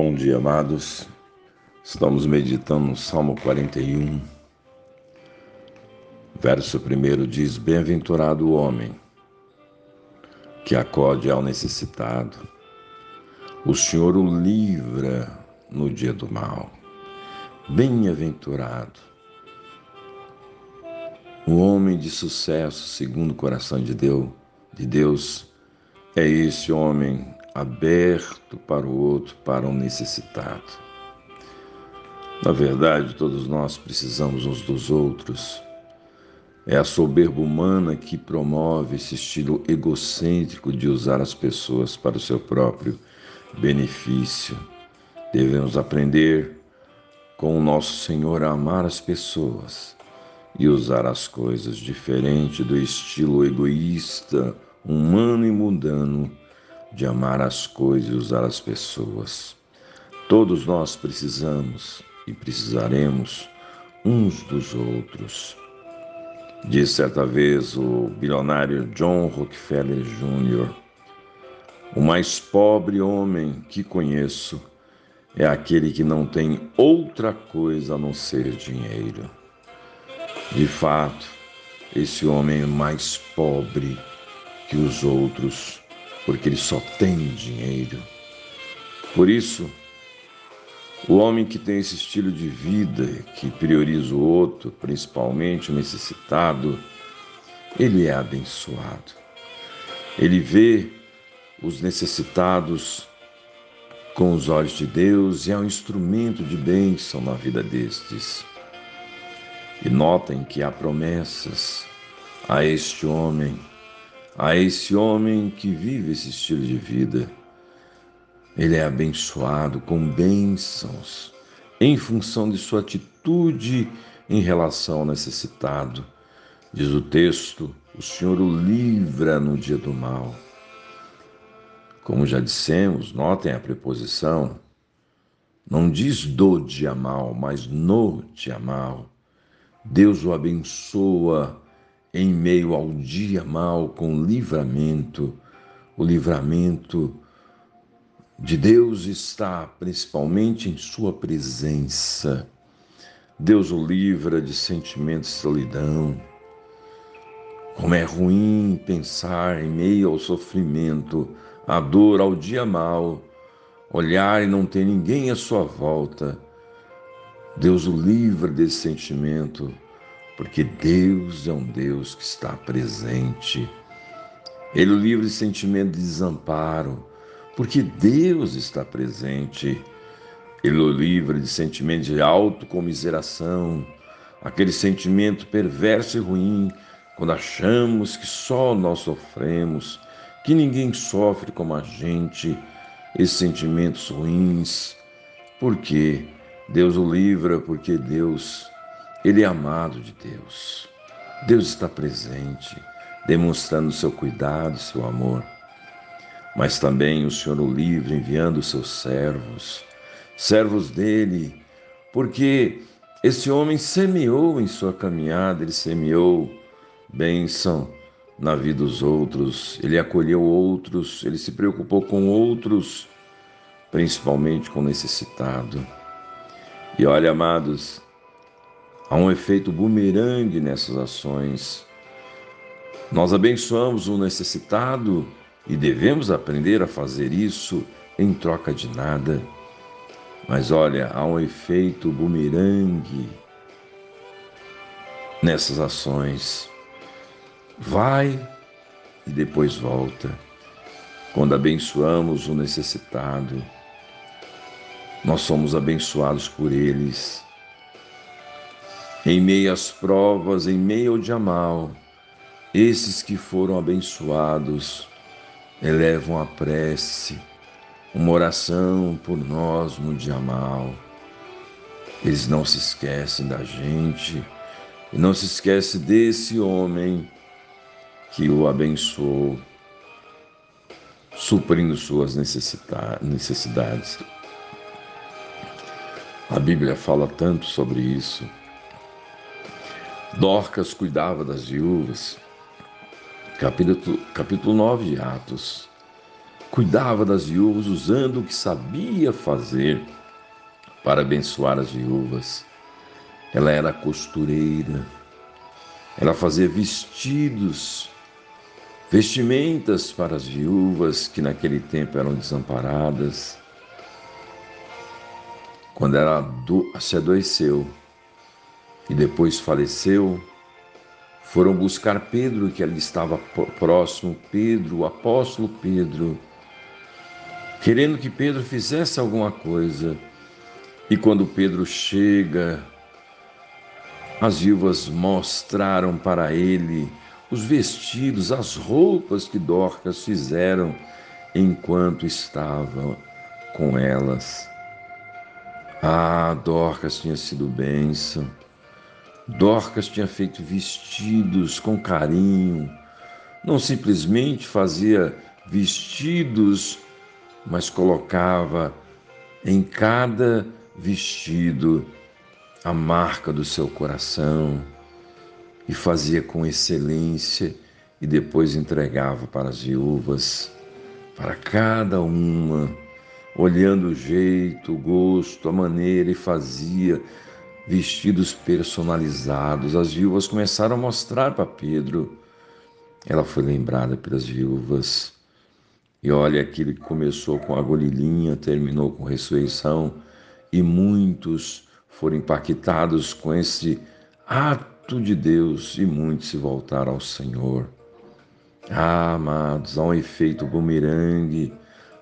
Bom dia, amados. Estamos meditando no Salmo 41. Verso 1 diz: Bem-aventurado o homem que acode ao necessitado. O Senhor o livra no dia do mal. Bem-aventurado. O homem de sucesso, segundo o coração de Deus, de Deus, é esse homem aberto para o outro, para o um necessitado. Na verdade, todos nós precisamos uns dos outros. É a soberba humana que promove esse estilo egocêntrico de usar as pessoas para o seu próprio benefício. Devemos aprender com o nosso Senhor a amar as pessoas e usar as coisas diferente do estilo egoísta, humano e mundano de amar as coisas e usar as pessoas. Todos nós precisamos e precisaremos uns dos outros. Diz certa vez o bilionário John Rockefeller Jr., o mais pobre homem que conheço é aquele que não tem outra coisa a não ser dinheiro. De fato, esse homem é mais pobre que os outros porque ele só tem dinheiro. Por isso, o homem que tem esse estilo de vida, que prioriza o outro, principalmente o necessitado, ele é abençoado. Ele vê os necessitados com os olhos de Deus e é um instrumento de bênção na vida destes. E notem que há promessas a este homem a esse homem que vive esse estilo de vida. Ele é abençoado com bênçãos em função de sua atitude em relação ao necessitado. Diz o texto: o Senhor o livra no dia do mal. Como já dissemos, notem a preposição. Não diz do dia mal, mas no dia mal. Deus o abençoa em meio ao dia mal com livramento. O livramento de Deus está principalmente em Sua presença. Deus o livra de sentimentos de solidão. Como é ruim pensar em meio ao sofrimento, à dor, ao dia mal, olhar e não ter ninguém à sua volta. Deus o livra desse sentimento porque Deus é um Deus que está presente. Ele o livra de sentimento de desamparo, porque Deus está presente. Ele o livra de sentimento de autocomiseração, aquele sentimento perverso e ruim, quando achamos que só nós sofremos, que ninguém sofre como a gente, esses sentimentos ruins. Por quê? Deus o livra porque Deus ele é amado de Deus. Deus está presente, demonstrando seu cuidado, seu amor. Mas também o Senhor o livre, enviando seus servos, servos dele, porque esse homem semeou em sua caminhada, ele semeou bênção na vida dos outros, ele acolheu outros, ele se preocupou com outros, principalmente com o necessitado. E olha, amados, Há um efeito bumerangue nessas ações. Nós abençoamos o necessitado e devemos aprender a fazer isso em troca de nada. Mas olha, há um efeito bumerangue nessas ações. Vai e depois volta. Quando abençoamos o necessitado, nós somos abençoados por eles em meio às provas, em meio ao dia mal, esses que foram abençoados elevam a prece, uma oração por nós no dia mal. Eles não se esquecem da gente e não se esquece desse homem que o abençoou, suprindo suas necessidades. A Bíblia fala tanto sobre isso. Dorcas cuidava das viúvas. Capítulo, capítulo 9 de Atos. cuidava das viúvas usando o que sabia fazer para abençoar as viúvas. Ela era costureira, ela fazia vestidos, vestimentas para as viúvas que naquele tempo eram desamparadas. Quando ela se adoeceu e depois faleceu, foram buscar Pedro, que ali estava próximo, Pedro, o apóstolo Pedro, querendo que Pedro fizesse alguma coisa. E quando Pedro chega, as viúvas mostraram para ele os vestidos, as roupas que Dorcas fizeram enquanto estava com elas. Ah, Dorcas tinha sido bênção. Dorcas tinha feito vestidos com carinho, não simplesmente fazia vestidos, mas colocava em cada vestido a marca do seu coração e fazia com excelência e depois entregava para as viúvas, para cada uma, olhando o jeito, o gosto, a maneira e fazia vestidos personalizados. As viúvas começaram a mostrar para Pedro. Ela foi lembrada pelas viúvas. E olha, aquilo que começou com a golilinha, terminou com ressurreição, e muitos foram impactados com esse ato de Deus, e muitos se voltaram ao Senhor. Ah, amados, há um efeito bumerangue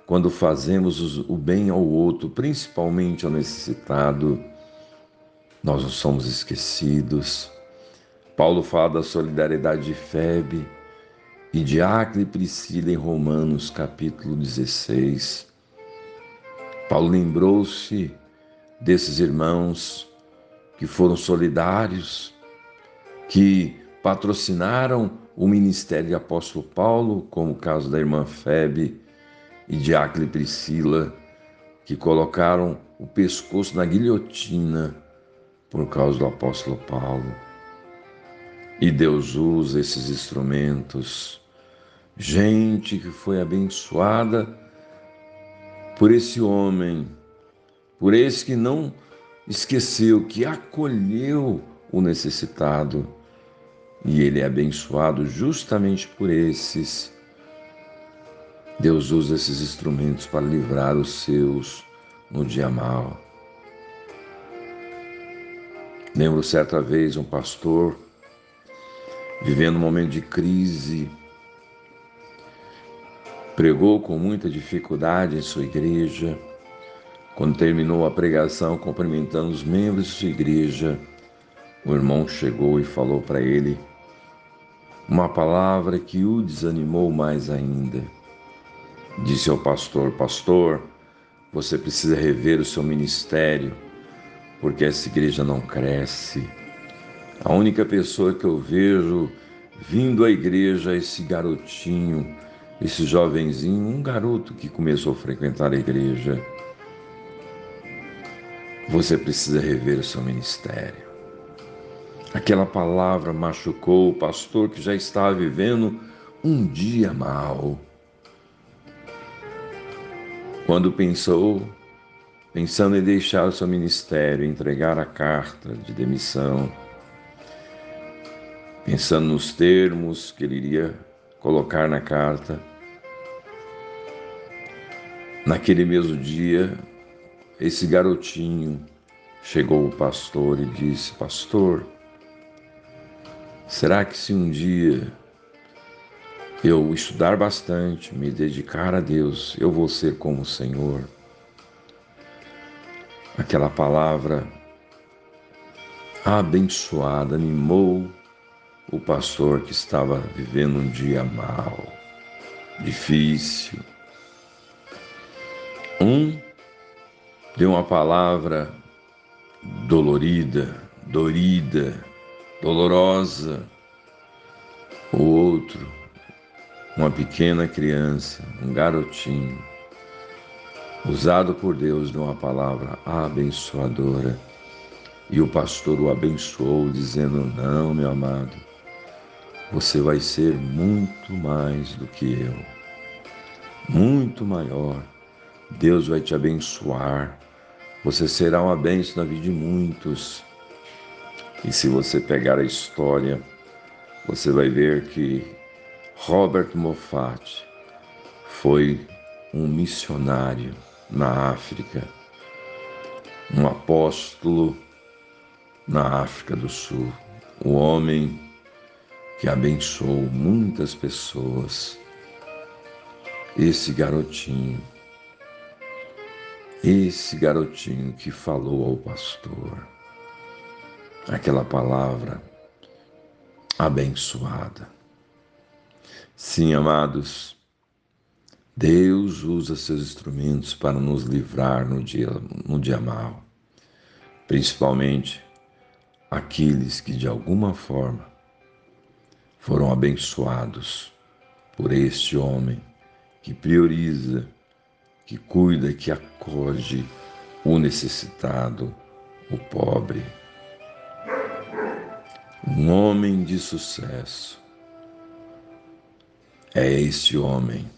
quando fazemos o bem ao outro, principalmente ao necessitado nós não somos esquecidos. Paulo fala da solidariedade de Febe e de Acre e Priscila em Romanos capítulo 16. Paulo lembrou-se desses irmãos que foram solidários, que patrocinaram o ministério de apóstolo Paulo, como o caso da irmã Febe e de Acre e Priscila, que colocaram o pescoço na guilhotina por causa do apóstolo Paulo. E Deus usa esses instrumentos, gente que foi abençoada por esse homem, por esse que não esqueceu, que acolheu o necessitado. E ele é abençoado justamente por esses. Deus usa esses instrumentos para livrar os seus no dia mau. Lembro certa vez um pastor vivendo um momento de crise, pregou com muita dificuldade em sua igreja. Quando terminou a pregação, cumprimentando os membros de sua igreja, o irmão chegou e falou para ele uma palavra que o desanimou mais ainda. Disse ao pastor: Pastor, você precisa rever o seu ministério porque essa igreja não cresce. A única pessoa que eu vejo vindo à igreja é esse garotinho, esse jovenzinho, um garoto que começou a frequentar a igreja. Você precisa rever o seu ministério. Aquela palavra machucou o pastor que já estava vivendo um dia mal. Quando pensou pensando em deixar o seu ministério, entregar a carta de demissão, pensando nos termos que ele iria colocar na carta. Naquele mesmo dia, esse garotinho chegou o pastor e disse: Pastor, será que se um dia eu estudar bastante, me dedicar a Deus, eu vou ser como o Senhor? Aquela palavra abençoada animou o pastor que estava vivendo um dia mal, difícil. Um deu uma palavra dolorida, dorida, dolorosa. O outro, uma pequena criança, um garotinho, usado por Deus numa palavra abençoadora. E o pastor o abençoou, dizendo: Não, meu amado, você vai ser muito mais do que eu. muito maior. Deus vai te abençoar. Você será uma bênção na vida de muitos. E se você pegar a história, você vai ver que Robert Moffat foi um missionário na África, um apóstolo na África do Sul, um homem que abençoou muitas pessoas. Esse garotinho, esse garotinho que falou ao pastor, aquela palavra abençoada. Sim, amados, Deus usa seus instrumentos para nos livrar no dia, no dia mal, principalmente aqueles que de alguma forma foram abençoados por este homem que prioriza, que cuida, que acode o necessitado, o pobre. Um homem de sucesso é este homem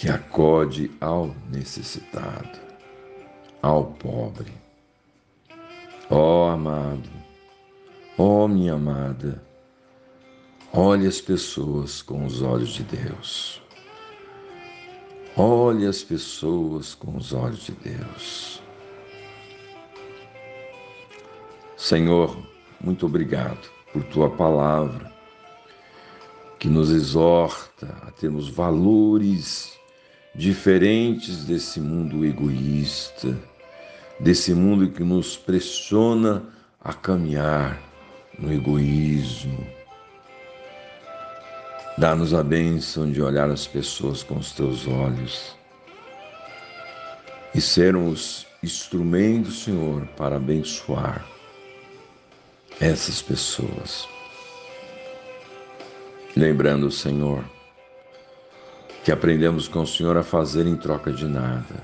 que acode ao necessitado, ao pobre. Ó oh, amado, ó oh, minha amada, olhe as pessoas com os olhos de Deus. Olhe as pessoas com os olhos de Deus. Senhor, muito obrigado por tua palavra que nos exorta a termos valores diferentes desse mundo egoísta, desse mundo que nos pressiona a caminhar no egoísmo. Dá-nos a bênção de olhar as pessoas com os teus olhos e sermos instrumentos, Senhor, para abençoar essas pessoas. Lembrando, Senhor, que aprendemos com o Senhor a fazer em troca de nada.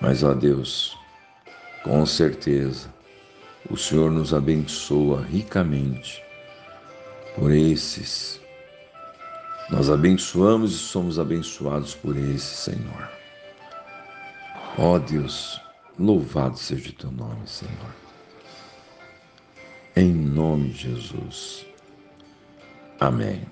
Mas, ó Deus, com certeza, o Senhor nos abençoa ricamente por esses. Nós abençoamos e somos abençoados por esse Senhor. Ó Deus, louvado seja o teu nome, Senhor. Em nome de Jesus. Amém.